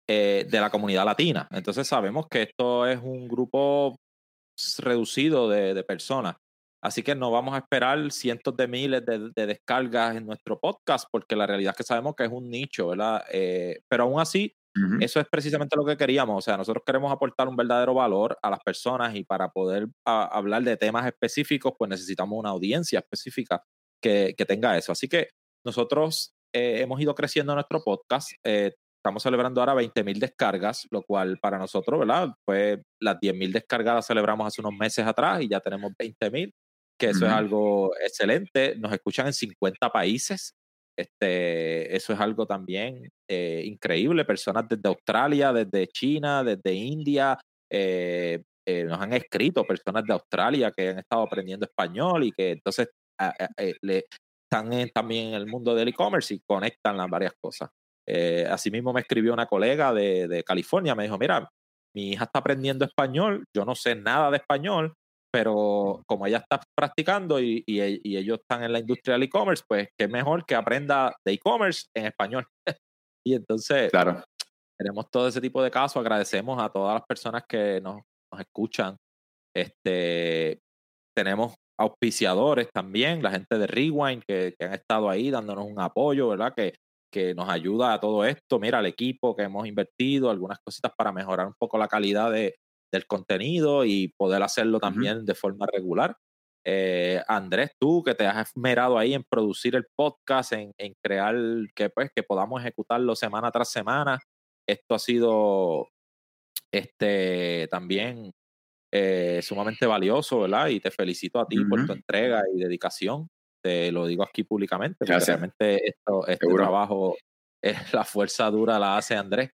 eh, de la comunidad latina. Entonces sabemos que esto es un grupo reducido de, de personas. Así que no vamos a esperar cientos de miles de, descargas en nuestro podcast, porque la realidad es que sabemos que es un nicho, ¿verdad? Eh, pero aún así, eso es precisamente lo que queríamos. O sea, nosotros queremos aportar un verdadero valor a las personas y para poder hablar de temas específicos, pues necesitamos una audiencia específica que, tenga eso. Así que nosotros eh, hemos ido creciendo nuestro podcast. Eh, estamos celebrando ahora 20.000 descargas, lo cual para nosotros, ¿verdad? Pues las 10.000 descargadas celebramos hace unos meses atrás y ya tenemos 20.000 que eso es algo excelente. Nos escuchan en 50 países. Este, eso es algo también eh, increíble. Personas desde Australia, desde China, desde India, eh, eh, nos han escrito personas de Australia que han estado aprendiendo español y que entonces le, están también en el mundo del e-commerce y conectan las varias cosas. asimismo me escribió una colega de, de California, me dijo, mira, mi hija está aprendiendo español, yo no sé nada de español, pero como ella está practicando y, y, ellos están en la industria del e-commerce, pues qué mejor que aprenda de e-commerce en español. y entonces, claro. tenemos todo ese tipo de casos. Agradecemos a todas las personas que nos, nos escuchan. Este, tenemos auspiciadores también, la gente de Rewind que, que, han estado ahí dándonos un apoyo, ¿verdad? Que, que nos ayuda a todo esto. Mira, el equipo que hemos invertido, algunas cositas para mejorar un poco la calidad de, del contenido y poder hacerlo también de forma regular. Eh, Andrés, tú que te has esmerado ahí en producir el podcast, en, crear que pues que podamos ejecutarlo semana tras semana. Esto ha sido este también eh, sumamente valioso, ¿verdad? Y te felicito a ti por tu entrega y dedicación. Te lo digo aquí públicamente, porque realmente esto, este trabajo, es la fuerza dura la hace Andrés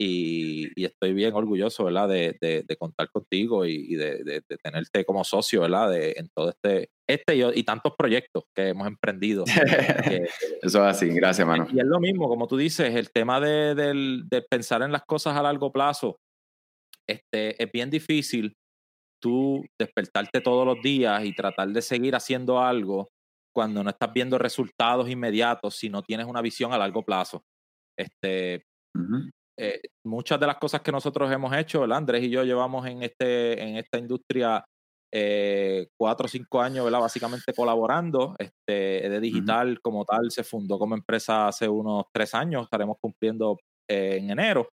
y, estoy bien orgulloso, ¿verdad? De, de, contar contigo y, de, tenerte como socio, ¿verdad? De, en todo este este y, tantos proyectos que hemos emprendido. Eso es así, gracias, mano. Y es lo mismo, como tú dices, el tema de, de pensar en las cosas a largo plazo, este, es bien difícil tú despertarte todos los días y tratar de seguir haciendo algo cuando no estás viendo resultados inmediatos si no tienes una visión a largo plazo. Este, eh, muchas de las cosas que nosotros hemos hecho, Andrés y yo llevamos en, este, en esta industria eh, cuatro o cinco años, ¿verdad? básicamente colaborando. Este, de Digital como tal se fundó como empresa hace unos tres años, estaremos cumpliendo eh, en enero.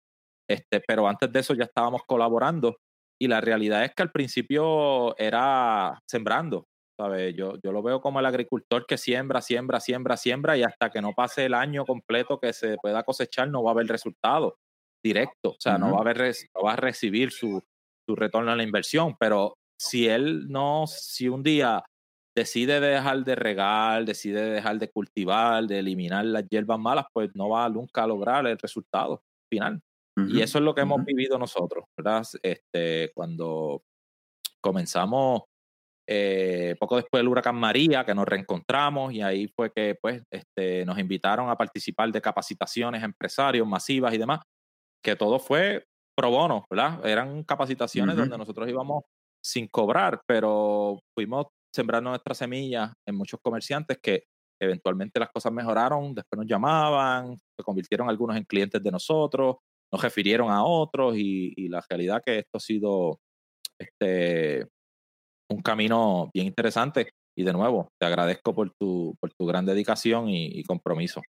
Este, pero antes de eso ya estábamos colaborando y la realidad es que al principio era sembrando, ¿sabes? Yo, yo lo veo como el agricultor que siembra, siembra, siembra, siembra y hasta que no pase el año completo que se pueda cosechar no va a haber resultado directo, o sea, no, va a haber, va a recibir su, su retorno a la inversión, pero si él no, si un día decide dejar de regar, decide dejar de cultivar, de eliminar las hierbas malas, pues no va nunca a lograr el resultado final. Y eso es lo que hemos vivido nosotros, ¿verdad? Este, cuando comenzamos eh, poco después del huracán María, que nos reencontramos y ahí fue que pues, este, nos invitaron a participar de capacitaciones empresarios masivas y demás, que todo fue pro bono, ¿verdad? Eran capacitaciones donde nosotros íbamos sin cobrar, pero fuimos sembrando nuestras semillas en muchos comerciantes que eventualmente las cosas mejoraron, después nos llamaban, se convirtieron algunos en clientes de nosotros, nos refirieron a otros y, la realidad que esto ha sido este, un camino bien interesante y de nuevo te agradezco por tu, por tu gran dedicación y, compromiso.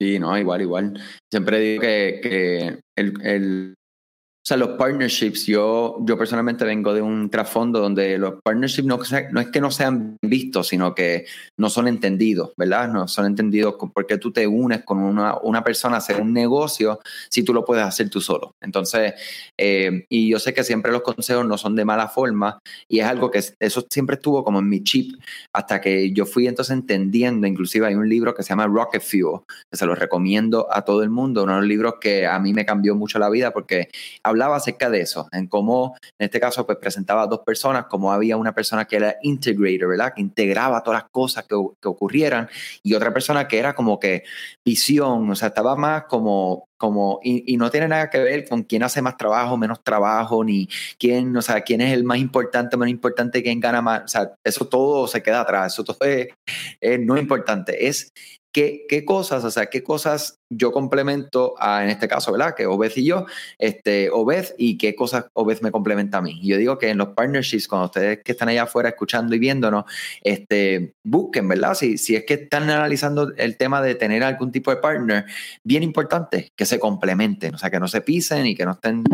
Sí, no, igual, igual. Siempre digo que, que el, sea, los partnerships, yo, yo personalmente vengo de un trasfondo donde los partnerships no, no, es que no sean vistos, sino que no son entendidos, ¿verdad? No son entendidos porque tú te unes con una, una persona a hacer un negocio si tú lo puedes hacer tú solo. Entonces, eh, y yo sé que siempre los consejos no son de mala forma y es algo que eso siempre estuvo como en mi chip hasta que yo fui entonces entendiendo, inclusive hay un libro que se llama Rocket Fuel, que se lo recomiendo a todo el mundo, uno de los libros que a mí me cambió mucho la vida porque habla hablaba acerca de eso, en cómo, en este caso, pues presentaba a dos personas, como había una persona que era integrator, ¿verdad? Que integraba todas las cosas que, que ocurrieran, y otra persona que era como que visión, o sea, estaba más como como, y, no tiene nada que ver con quién hace más trabajo, menos trabajo, ni quién, o sea, quién es el más importante, menos importante, quién gana más. O sea, eso todo se queda atrás, eso todo es, es no importante. Es ¿Qué, ¿Qué, cosas, o sea, qué cosas yo complemento a, en este caso, ¿verdad? Que Obed y yo, este, Obed, y qué cosas Obed me complementa a mí. Y yo digo que en los partnerships, cuando ustedes que están allá afuera escuchando y viéndonos, este, busquen, ¿verdad? Si, si es que están analizando el tema de tener algún tipo de partner, bien importante, que se complementen, o sea, que no se pisen y que no estén,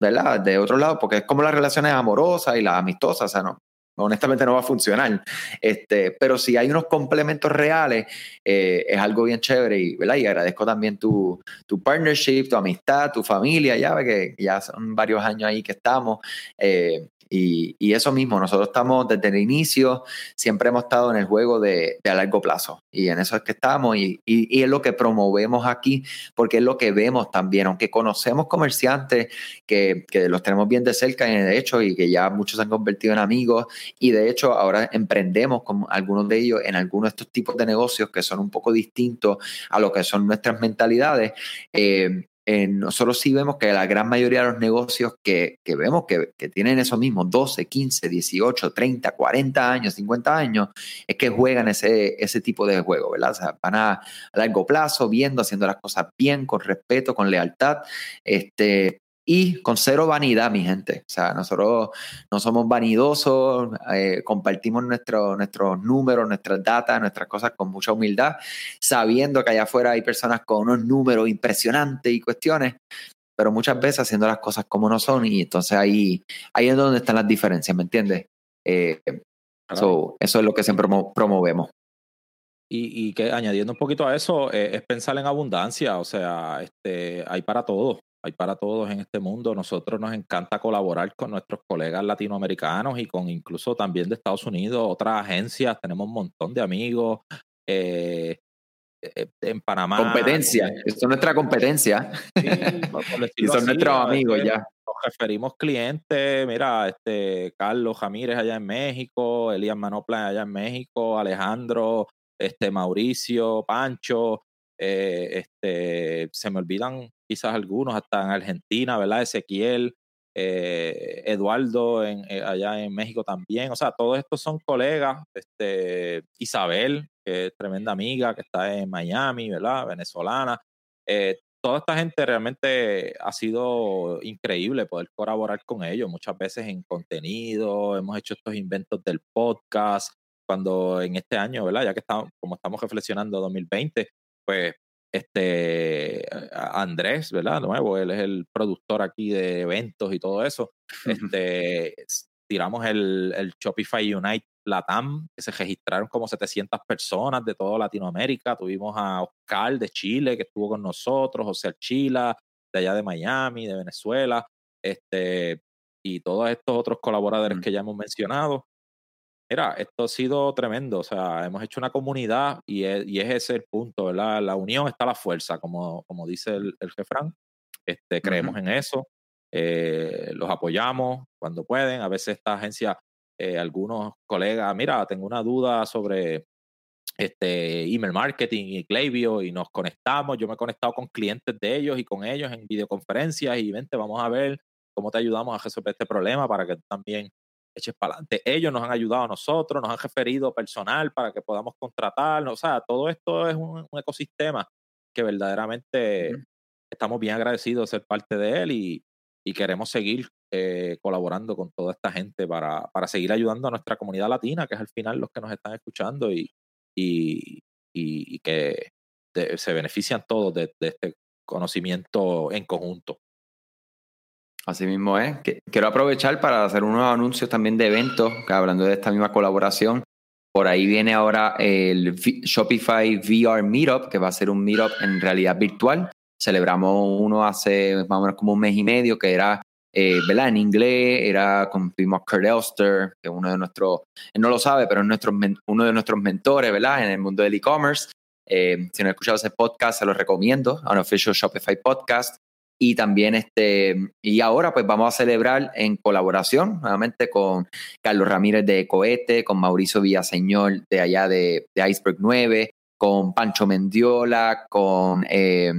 ¿verdad? De otro lado, porque es como las relaciones amorosas y las amistosas, o sea, no, honestamente no va a funcionar. Este, pero si hay unos complementos reales, eh, es algo bien chévere y, ¿verdad? y agradezco también tu, tu partnership, tu amistad, tu familia, ya que ya son varios años ahí que estamos. Eh, y, eso mismo, nosotros estamos desde el inicio, siempre hemos estado en el juego de, a largo plazo y en eso es que estamos y, y, es lo que promovemos aquí porque es lo que vemos también, aunque conocemos comerciantes que, que los tenemos bien de cerca y de hecho y que ya muchos se han convertido en amigos y de hecho ahora emprendemos con algunos de ellos en algunos de estos tipos de negocios que son un poco distintos a lo que son nuestras mentalidades. Eh, nosotros sí vemos que la gran mayoría de los negocios que, vemos que, tienen eso mismo, 12, 15, 18, 30, 40 años, 50 años, es que juegan ese, ese tipo de juego, ¿verdad? O sea, van a, a largo plazo, viendo, haciendo las cosas bien, con respeto, con lealtad, este, y con cero vanidad, mi gente. O sea, nosotros no somos vanidosos, eh, compartimos nuestro, nuestros números, nuestras datas, nuestras cosas con mucha humildad, sabiendo que allá afuera hay personas con unos números impresionantes y cuestiones, pero muchas veces haciendo las cosas como no son y entonces ahí, ahí es donde están las diferencias, ¿me entiendes? Eh, eso es lo que siempre promovemos. Y, que añadiendo un poquito a eso, eh, es pensar en abundancia, o sea, este, hay para todos hay para todos en este mundo. Nosotros nos encanta colaborar con nuestros colegas latinoamericanos y con incluso también de Estados Unidos, otras agencias. Tenemos un montón de amigos. Eh, eh, en Panamá. Competencia, esto es nuestra competencia. y son nuestros amigos ya. Nos referimos clientes, mira, este Carlos Jamírez allá en México, Elías Manopla allá en México, Alejandro, este Mauricio, Pancho, eh, este, se me olvidan quizás algunos, hasta en Argentina, ¿verdad? Ezequiel, eh, Eduardo en, eh, allá en México también. O sea, todos estos son colegas. Este, Isabel, que es tremenda amiga, que está en Miami, ¿verdad? Venezolana. Eh, toda esta gente realmente ha sido increíble poder colaborar con ellos, muchas veces en contenido, hemos hecho estos inventos del podcast, cuando en este año, ¿verdad? Ya que estamos, como estamos reflexionando 2020, pues este Andrés, ¿verdad? Nuevo, él es el productor aquí de eventos y todo eso. Este, tiramos el, el Shopify Unite Latam, que se registraron como 700 personas de toda Latinoamérica. Tuvimos a Oscar de Chile, que estuvo con nosotros, José Archila, de allá de Miami, de Venezuela, este, y todos estos otros colaboradores que ya hemos mencionado. Mira, esto ha sido tremendo, o sea, hemos hecho una comunidad y es, y es ese el punto, ¿verdad? La unión está la fuerza, como, como dice el, el refrán. Este, creemos en eso, eh, los apoyamos cuando pueden. A veces esta agencia, eh, algunos colegas, mira, tengo una duda sobre este email marketing y Klaviyo y nos conectamos. Yo me he conectado con clientes de ellos y con ellos en videoconferencias y vente, vamos a ver cómo te ayudamos a resolver este problema para que tú también eches para adelante. Ellos nos han ayudado a nosotros, nos han referido personal para que podamos contratarnos. O sea, todo esto es un, ecosistema que verdaderamente estamos bien agradecidos de ser parte de él y, queremos seguir eh, colaborando con toda esta gente para, para, seguir ayudando a nuestra comunidad latina, que es al final los que nos están escuchando y, y, y que se benefician todos de, de este conocimiento en conjunto. Así mismo es. Quiero aprovechar para hacer unos anuncios también de eventos, hablando de esta misma colaboración. Por ahí viene ahora el Shopify VR Meetup, que va a ser un meetup en realidad virtual. Celebramos uno hace más o menos como un mes y medio, que era, eh, ¿verdad? En inglés, era con Kurt Elster, que es uno de nuestros, él no lo sabe, pero es nuestro, uno de nuestros mentores, ¿verdad? En el mundo del e-commerce. Eh, si no han escuchado ese podcast, se lo recomiendo, un Official Shopify Podcast. Y también, este, y ahora pues vamos a celebrar en colaboración nuevamente con Carlos Ramírez de Cohete, con Mauricio Villaseñor de allá de, Iceberg 9, con Pancho Mendiola, con, eh,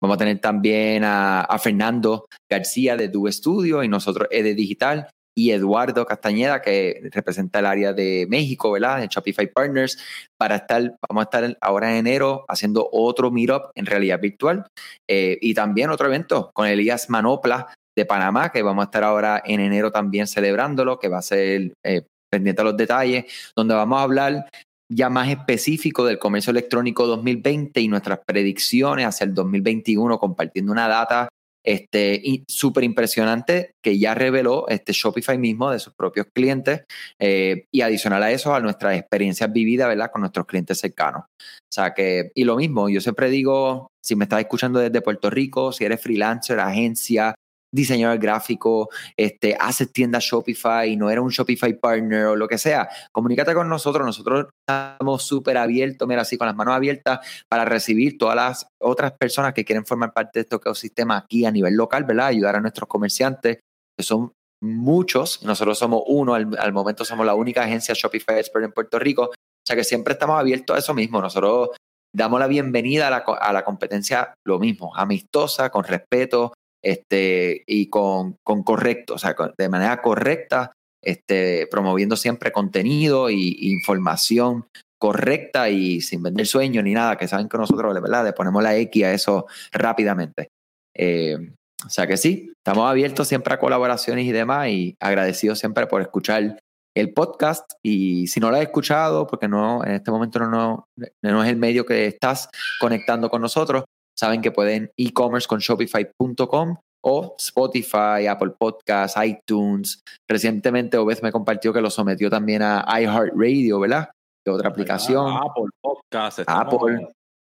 vamos a tener también a, a, Fernando García de Du Studio y nosotros de Digital y Eduardo Castañeda, que representa el área de México, ¿verdad? En Shopify Partners, para estar, vamos a estar ahora en enero haciendo otro meetup en realidad virtual eh, y también otro evento con Elías Manopla de Panamá, que vamos a estar ahora en enero también celebrándolo, que va a ser eh, pendiente a los detalles, donde vamos a hablar ya más específico del comercio electrónico 2020 y nuestras predicciones hacia el 2021, compartiendo una data este, súper impresionante que ya reveló este Shopify mismo de sus propios clientes eh, y adicional a eso a nuestras experiencias vividas, ¿verdad? Con nuestros clientes cercanos. O sea que, y lo mismo, yo siempre digo, si me estás escuchando desde Puerto Rico, si eres freelancer, agencia, diseñador gráfico, este, haces tienda Shopify, no eres un Shopify partner o lo que sea, comunícate con nosotros. Nosotros estamos súper abiertos, mira, así con las manos abiertas para recibir todas las otras personas que quieren formar parte de este ecosistema aquí a nivel local, ¿verdad? Ayudar a nuestros comerciantes, que son muchos, nosotros somos uno, al, momento somos la única agencia Shopify Expert en Puerto Rico, o sea que siempre estamos abiertos a eso mismo. Nosotros damos la bienvenida a la, a la competencia, lo mismo, amistosa, con respeto, este, y con, con correcto, o sea, de manera correcta, este, promoviendo siempre contenido y, información correcta y sin vender sueño ni nada, que saben que nosotros, verdad, le ponemos la X a eso rápidamente. Eh, o sea que sí, estamos abiertos siempre a colaboraciones y demás y agradecidos siempre por escuchar el podcast y si no lo has escuchado, porque no en este momento no, no es el medio que estás conectando con nosotros, saben que pueden e-commerce con shopify.com o Spotify, Apple Podcasts, iTunes. Recientemente Obed me compartió que lo sometió también a iHeartRadio, ¿verdad? De otra aplicación. Apple Podcasts. Apple.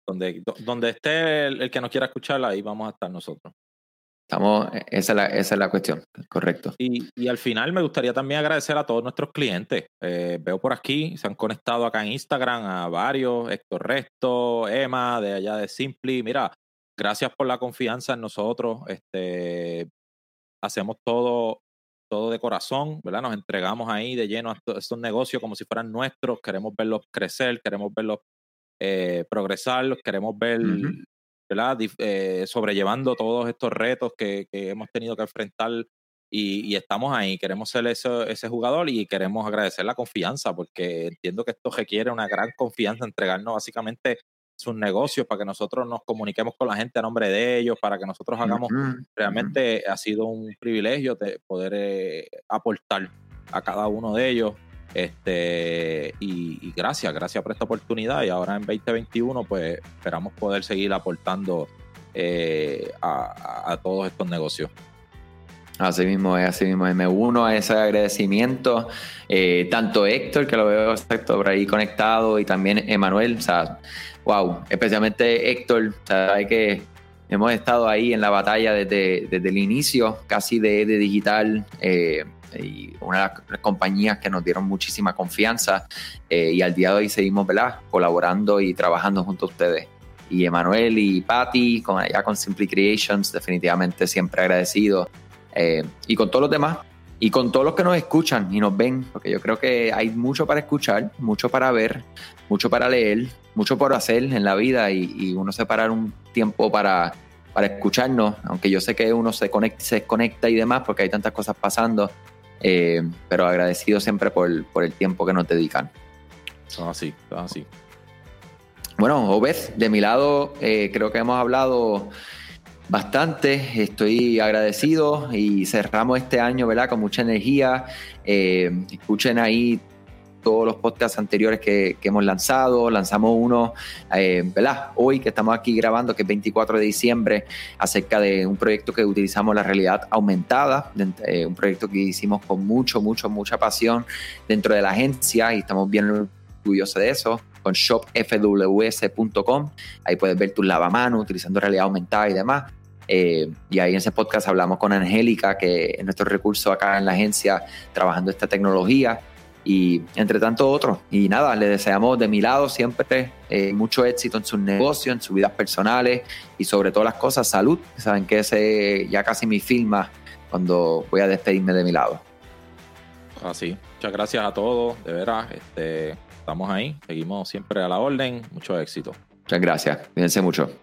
Donde, donde esté el, que nos quiera escuchar, ahí vamos a estar nosotros. Estamos, esa es la, esa es la cuestión, correcto. Y, y, al final me gustaría también agradecer a todos nuestros clientes. Eh, veo por aquí, se han conectado acá en Instagram a varios, Héctor Resto, Emma, de allá de Simply. Mira, gracias por la confianza en nosotros. Este, hacemos todo, todo de corazón, ¿verdad? Nos entregamos ahí de lleno a estos negocios como si fueran nuestros, queremos verlos crecer, queremos verlos eh, progresar, queremos ver, ¿verdad? Eh, sobrellevando todos estos retos que, que, hemos tenido que enfrentar y, estamos ahí, queremos ser ese, ese, jugador y queremos agradecer la confianza porque entiendo que esto requiere una gran confianza, entregarnos básicamente sus negocios para que nosotros nos comuniquemos con la gente a nombre de ellos, para que nosotros hagamos, realmente ha sido un privilegio de poder eh, aportar a cada uno de ellos. Este, y, gracias, gracias por esta oportunidad. Y ahora en 2021, pues esperamos poder seguir aportando eh, a todos estos negocios. Así mismo es, así mismo es. Me uno a ese agradecimiento. Eh, tanto Héctor, que lo veo exacto por ahí conectado, y también Emanuel. O sea, wow, especialmente Héctor, sabe que hemos estado ahí en la batalla desde, desde el inicio, casi de, de digital. Eh, y una de las compañías que nos dieron muchísima confianza eh, y al día de hoy seguimos ¿verdad? colaborando y trabajando junto a ustedes. Y Emanuel y Patty, con, allá con Simply Creations, definitivamente siempre agradecido eh, y con todos los demás y con todos los que nos escuchan y nos ven, porque yo creo que hay mucho para escuchar, mucho para ver, mucho para leer, mucho por hacer en la vida y, uno separar un tiempo para, para escucharnos, aunque yo sé que uno se conecta, se desconecta y demás porque hay tantas cosas pasando, eh, pero agradecido siempre por, por, el tiempo que nos dedican. Son así, son así. Bueno, Obed, de mi lado eh, creo que hemos hablado bastante, estoy agradecido y cerramos este año ¿verdad? con mucha energía. Eh, escuchen ahí todos los podcasts anteriores que, hemos lanzado. Lanzamos uno, eh, ¿verdad? Hoy que estamos aquí grabando, que es 24 de diciembre, acerca de un proyecto que utilizamos la realidad aumentada, eh, un proyecto que hicimos con mucho, mucho, mucha pasión dentro de la agencia y estamos bien orgullosos de eso con shopfws.com. Ahí puedes ver tu lavamanos utilizando realidad aumentada y demás. Eh, y ahí en ese podcast hablamos con Angélica, que es nuestro recurso acá en la agencia, trabajando esta tecnología y entre tanto otros. Y nada, le deseamos de mi lado siempre eh, mucho éxito en sus negocios, en sus vidas personales y sobre todas las cosas, salud. Saben que ese ya casi mi firma cuando voy a despedirme de mi lado. Así, muchas gracias a todos, de veras. Este, estamos ahí, seguimos siempre a la orden. Mucho éxito. Muchas gracias. Cuídense mucho.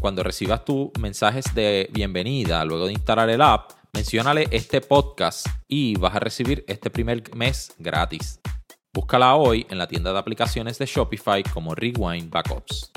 Cuando recibas tus mensajes de bienvenida luego de instalar el app, menciónale este podcast y vas a recibir este primer mes gratis. Búscala hoy en la tienda de aplicaciones de Shopify como Rewind Backups.